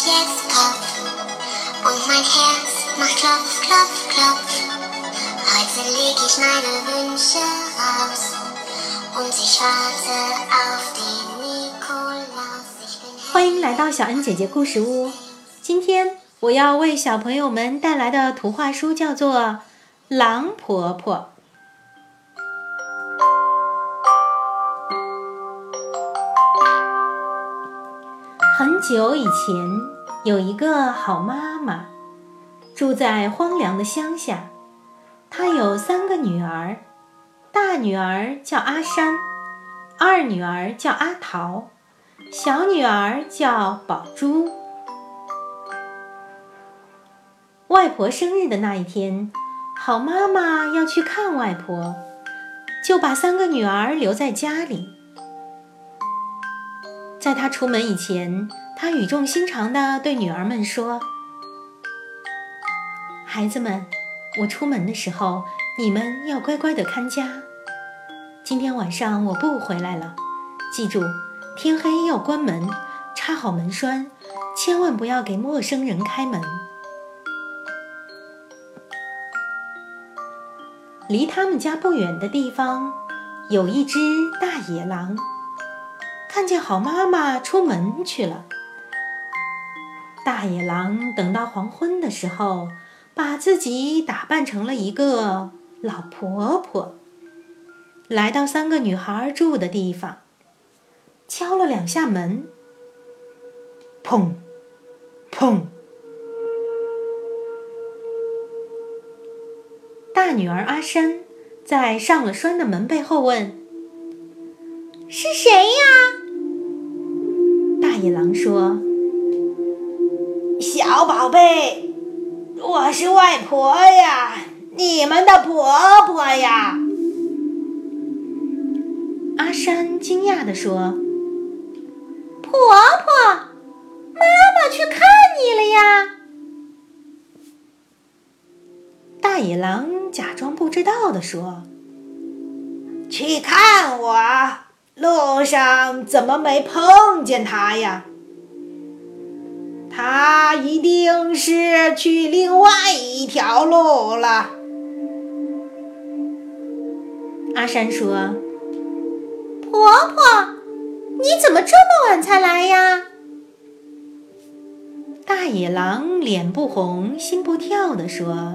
kommt jetzt Kopf und mein Herz macht Klopf, Klopf, Klopf. Heute leg ich meine Wünsche raus und ich warte auf den Nikolaus. Ich bin 欢迎来到小恩姐姐故事屋。今天我要为小朋友们带来的图画书叫做《狼婆婆》。很久以前，有一个好妈妈，住在荒凉的乡下。她有三个女儿，大女儿叫阿山，二女儿叫阿桃，小女儿叫宝珠。外婆生日的那一天，好妈妈要去看外婆，就把三个女儿留在家里。在她出门以前，他语重心长地对女儿们说：“孩子们，我出门的时候，你们要乖乖地看家。今天晚上我不回来了，记住，天黑要关门，插好门栓，千万不要给陌生人开门。”离他们家不远的地方，有一只大野狼。看见好妈妈出门去了，大野狼等到黄昏的时候，把自己打扮成了一个老婆婆，来到三个女孩住的地方，敲了两下门，砰，砰。大女儿阿山在上了栓的门背后问：“是谁呀？”大野狼说：“小宝贝，我是外婆呀，你们的婆婆呀。”阿山惊讶地说：“婆婆，妈妈去看你了呀！”大野狼假装不知道地说：“去看我，路上怎么没碰见他呀？他一定是去另外一条路了。”阿山说：“婆婆，你怎么这么晚才来呀？”大野狼脸不红心不跳地说。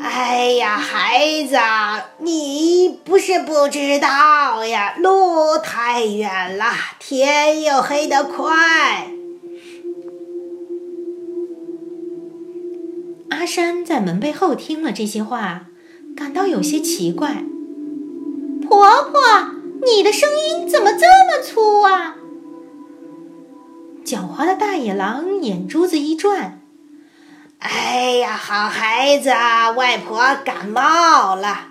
哎呀，孩子，你不是不知道呀，路太远了，天又黑得快。阿山在门背后听了这些话，感到有些奇怪。婆婆，你的声音怎么这么粗啊？狡猾的大野狼眼珠子一转。哎呀，好孩子，外婆感冒了，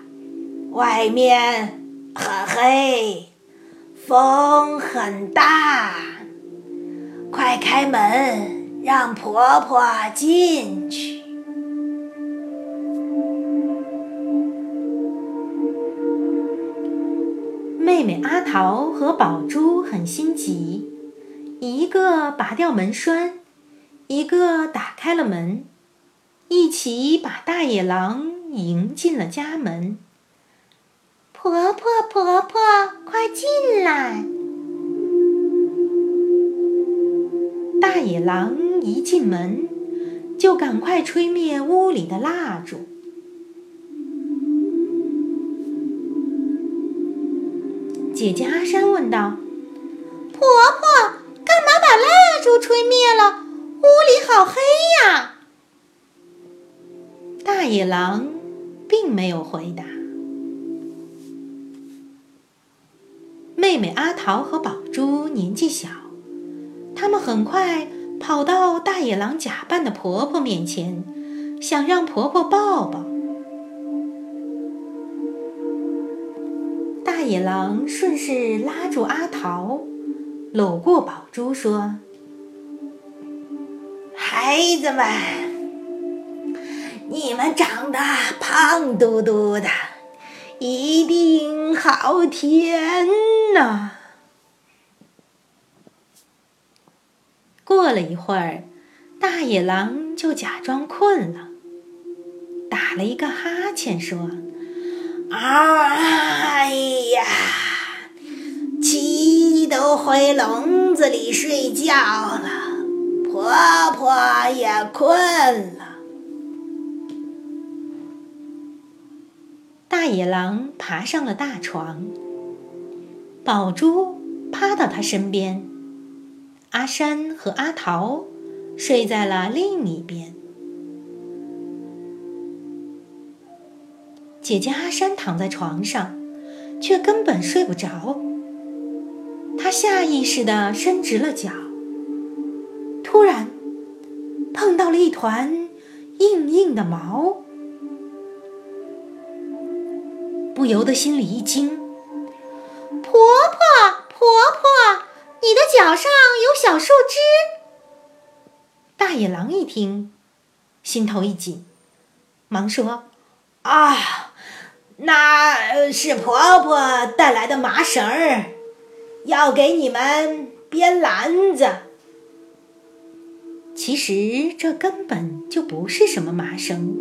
外面很黑，风很大，快开门，让婆婆进去。阿桃和宝珠很心急，一个拔掉门栓，一个打开了门。一起把大野狼迎进了家门。婆婆，婆婆，快进来！大野狼一进门，就赶快吹灭屋里的蜡烛。姐姐阿山问道：“婆婆，干嘛把蜡烛吹灭了？屋里好黑呀！”大野狼并没有回答。妹妹阿桃和宝珠年纪小，他们很快跑到大野狼假扮的婆婆面前，想让婆婆抱抱。野狼顺势拉住阿桃，搂过宝珠，说：“孩子们。”你们长得胖嘟嘟的，一定好甜呐！过了一会儿，大野狼就假装困了，打了一个哈欠，说：“哎呀，都回笼子里睡觉了，婆婆也困了。”大野狼爬上了大床，宝珠趴到他身边，阿山和阿桃睡在了另一边。姐姐阿山躺在床上，却根本睡不着。下意识地伸直了脚，突然碰到了一团硬硬的毛。不由得心里一惊，婆婆，婆婆，你的脚上有小树枝。大野狼一听，心头一紧，忙说：“啊，那是婆婆带来的麻绳儿，要给你们编篮子。其实这根本就不是什么麻绳，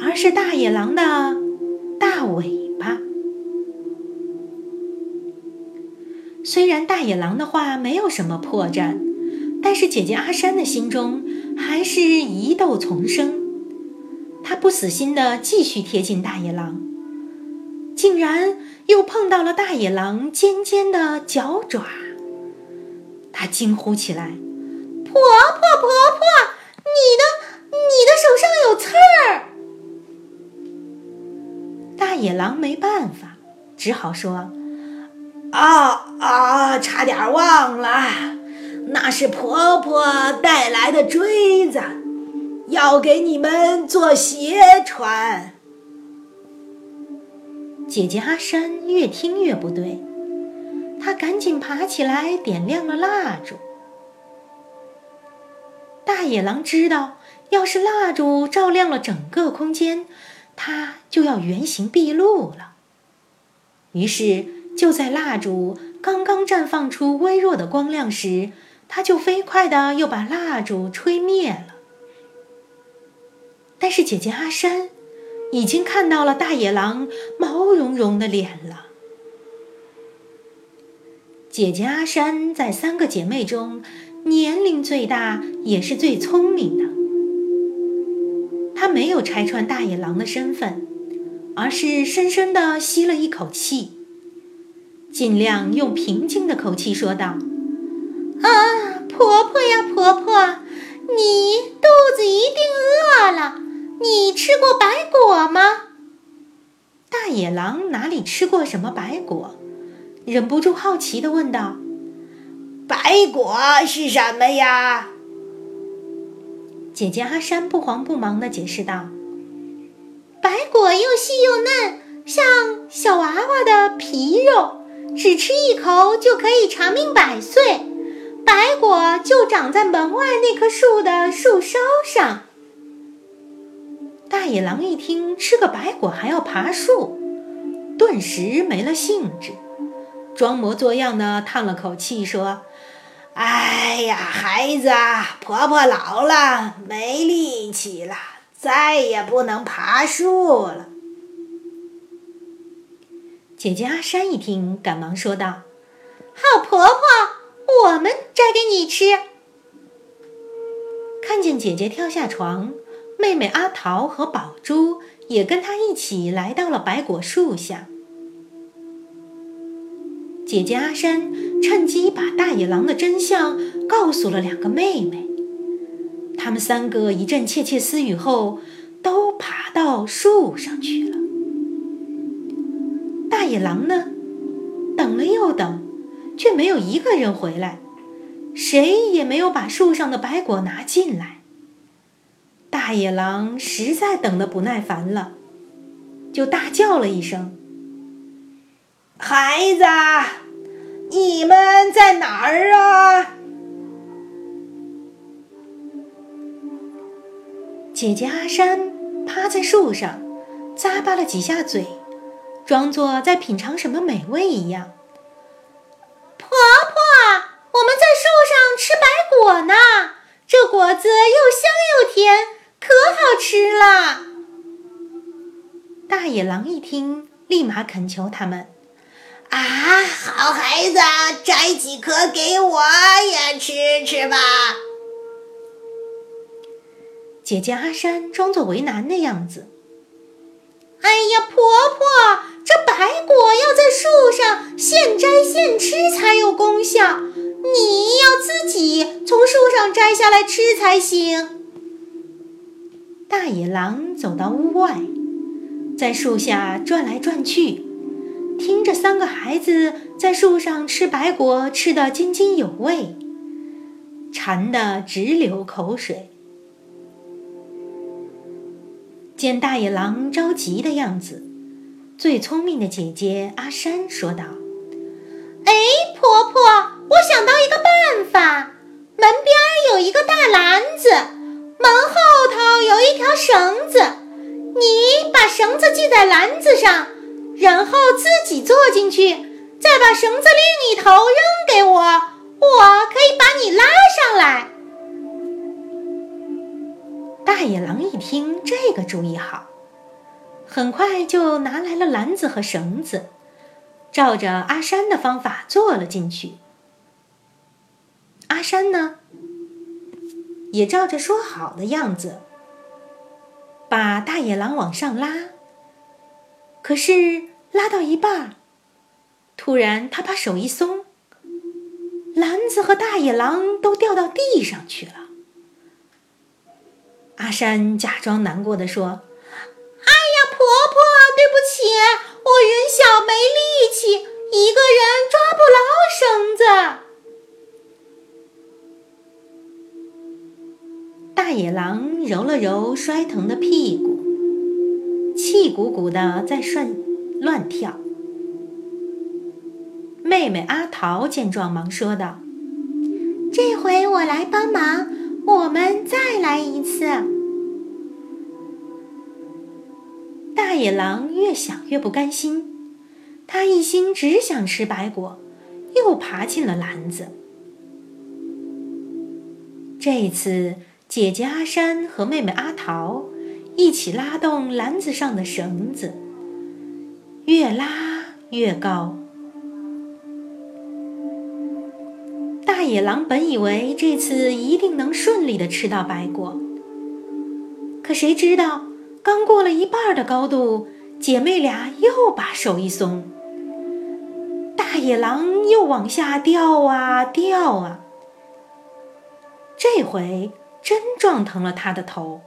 而是大野狼的大尾巴。”虽然大野狼的话没有什么破绽，但是姐姐阿山的心中还是疑窦丛生。他不死心的继续贴近大野狼，竟然又碰到了大野狼尖尖的脚爪。他惊呼起来：“婆婆，婆婆，你的你的手上有刺儿！”大野狼没办法，只好说。啊啊！差点忘了，那是婆婆带来的锥子，要给你们做鞋穿。姐姐阿山越听越不对，她赶紧爬起来点亮了蜡烛。大野狼知道，要是蜡烛照亮了整个空间，它就要原形毕露了。于是。就在蜡烛刚刚绽放出微弱的光亮时，它就飞快的又把蜡烛吹灭了。但是姐姐阿山已经看到了大野狼毛茸茸的脸了。姐姐阿山在三个姐妹中年龄最大，也是最聪明的。她没有拆穿大野狼的身份，而是深深的吸了一口气。尽量用平静的口气说道：“啊，婆婆呀，婆婆，你肚子一定饿了。你吃过白果吗？”大野狼哪里吃过什么白果，忍不住好奇的问道：“白果是什么呀？”姐姐阿山不慌不忙的解释道：“白果又细又嫩，像小娃娃的皮肉。”只吃一口就可以长命百岁，白果就长在门外那棵树的树梢上。大野狼一听吃个白果还要爬树，顿时没了兴致，装模作样的叹了口气说：“哎呀，孩子，婆婆老了，没力气了，再也不能爬树了。”姐姐阿山一听，赶忙说道：“好婆婆，我们摘给你吃。”看见姐姐跳下床，妹妹阿桃和宝珠也跟她一起来到了白果树下。姐姐阿山趁机把大野狼的真相告诉了两个妹妹，她们三个一阵窃窃私语后，都爬到树上去了。大野狼呢？等了又等，却没有一个人回来，谁也没有把树上的白果拿进来。大野狼实在等得不耐烦了，就大叫了一声：“孩子，你们在哪儿啊？”姐姐阿山趴在树上，咂巴了几下嘴。装作在品尝什么美味一样。婆婆，我们在树上吃白果呢。这果子又香又甜，可好吃了。大野狼一听，立马恳求他们：“啊，好孩子，摘几颗给我也吃吃吧。”姐姐阿山装作为难的样子：“哎呀，婆婆，这白果要在树上现摘现吃才有功效。”你要自己从树上摘下来吃才行。大野狼走到屋外，在树下转来转去，听着三个孩子在树上吃白果，吃得津津有味，馋得直流口水。见大野狼着急的样子，最聪明的姐姐阿山说道：“哎，婆婆。”我想到一个办法，门边有一个大篮子，门后头有一条绳子，你把绳子系在篮子上，然后自己坐进去，再把绳子另一头扔给我，我可以把你拉上来。大野狼一听这个主意好，很快就拿来了篮子和绳子，照着阿山的方法坐了进去。阿山呢，也照着说好的样子，把大野狼往上拉。可是拉到一半，突然他把手一松，篮子和大野狼都掉到地上去了。阿山假装难过的说：“哎呀，婆婆，对不起，我人小没力气，一个人抓不牢绳子。”大野狼揉了揉摔疼的屁股，气鼓鼓的在涮乱跳。妹妹阿桃见状，忙说道：“这回我来帮忙，我们再来一次。”大野狼越想越不甘心，他一心只想吃白果，又爬进了篮子。这次。姐姐阿山和妹妹阿桃一起拉动篮子上的绳子，越拉越高。大野狼本以为这次一定能顺利的吃到白果，可谁知道，刚过了一半的高度，姐妹俩又把手一松，大野狼又往下掉啊掉啊。这回。真撞疼了他的头，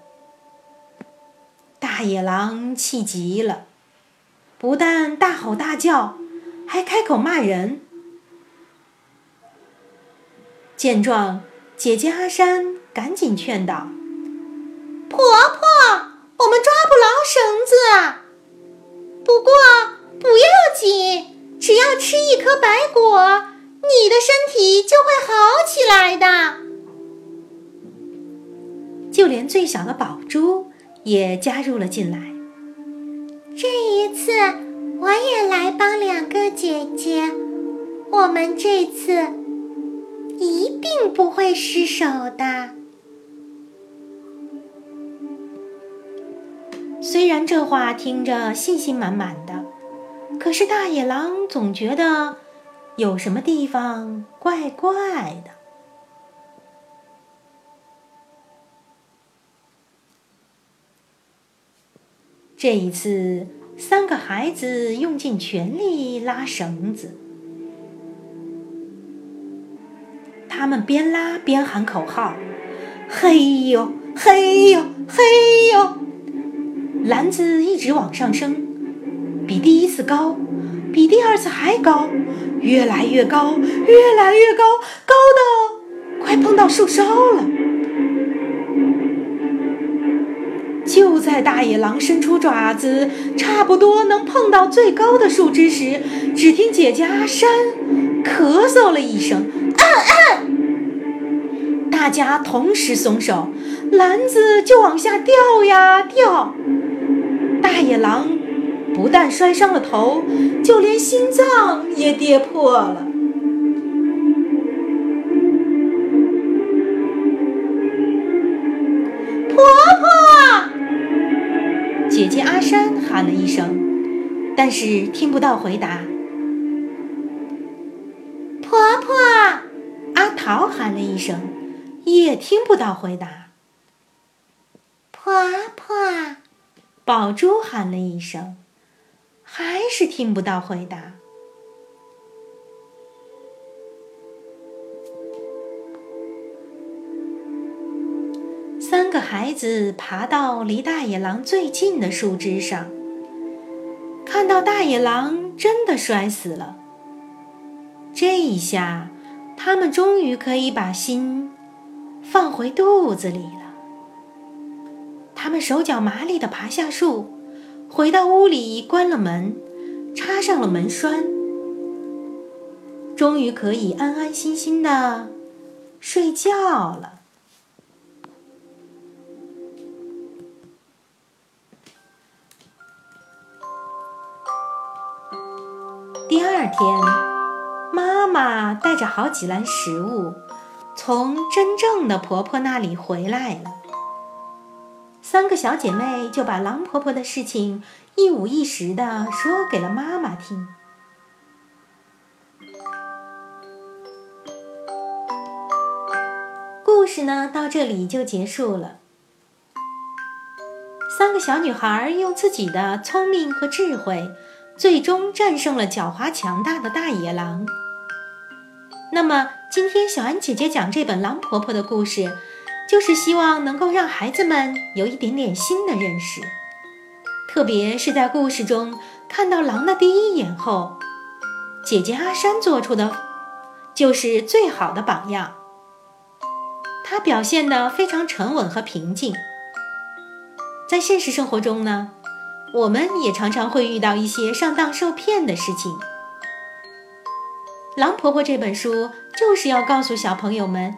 大野狼气极了，不但大吼大叫，还开口骂人。见状，姐姐阿山赶紧劝道：“婆婆，我们抓不牢绳子，不过不要紧，只要吃一颗白果，你的身体就会好起来的。”就连最小的宝珠也加入了进来。这一次，我也来帮两个姐姐。我们这次一定不会失手的。虽然这话听着信心满满的，可是大野狼总觉得有什么地方怪怪的。这一次，三个孩子用尽全力拉绳子，他们边拉边喊口号：“嘿呦，嘿呦，嘿呦！”篮子一直往上升，比第一次高，比第二次还高，越来越高，越来越高，高的快碰到树梢了。就在大野狼伸出爪子，差不多能碰到最高的树枝时，只听姐姐阿山咳嗽了一声，“咳咳”，大家同时松手，篮子就往下掉呀掉。大野狼不但摔伤了头，就连心脏也跌破了。姐姐阿山喊了一声，但是听不到回答。婆婆，阿桃喊了一声，也听不到回答。婆婆，宝珠喊了一声，还是听不到回答。三个孩子爬到离大野狼最近的树枝上，看到大野狼真的摔死了。这一下，他们终于可以把心放回肚子里了。他们手脚麻利地爬下树，回到屋里，关了门，插上了门栓，终于可以安安心心的睡觉了。天，妈妈带着好几篮食物，从真正的婆婆那里回来了。三个小姐妹就把狼婆婆的事情一五一十的说给了妈妈听。故事呢，到这里就结束了。三个小女孩用自己的聪明和智慧。最终战胜了狡猾强大的大野狼。那么，今天小安姐姐讲这本《狼婆婆》的故事，就是希望能够让孩子们有一点点新的认识。特别是在故事中看到狼的第一眼后，姐姐阿山做出的就是最好的榜样。她表现得非常沉稳和平静。在现实生活中呢？我们也常常会遇到一些上当受骗的事情。《狼婆婆》这本书就是要告诉小朋友们，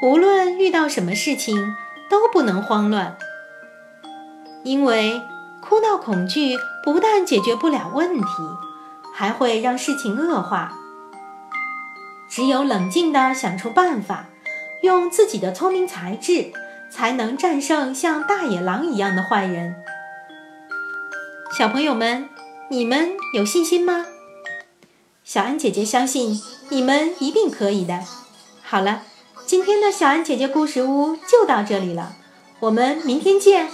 无论遇到什么事情，都不能慌乱，因为哭闹恐惧不但解决不了问题，还会让事情恶化。只有冷静地想出办法，用自己的聪明才智，才能战胜像大野狼一样的坏人。小朋友们，你们有信心吗？小安姐姐相信你们一定可以的。好了，今天的小安姐姐故事屋就到这里了，我们明天见。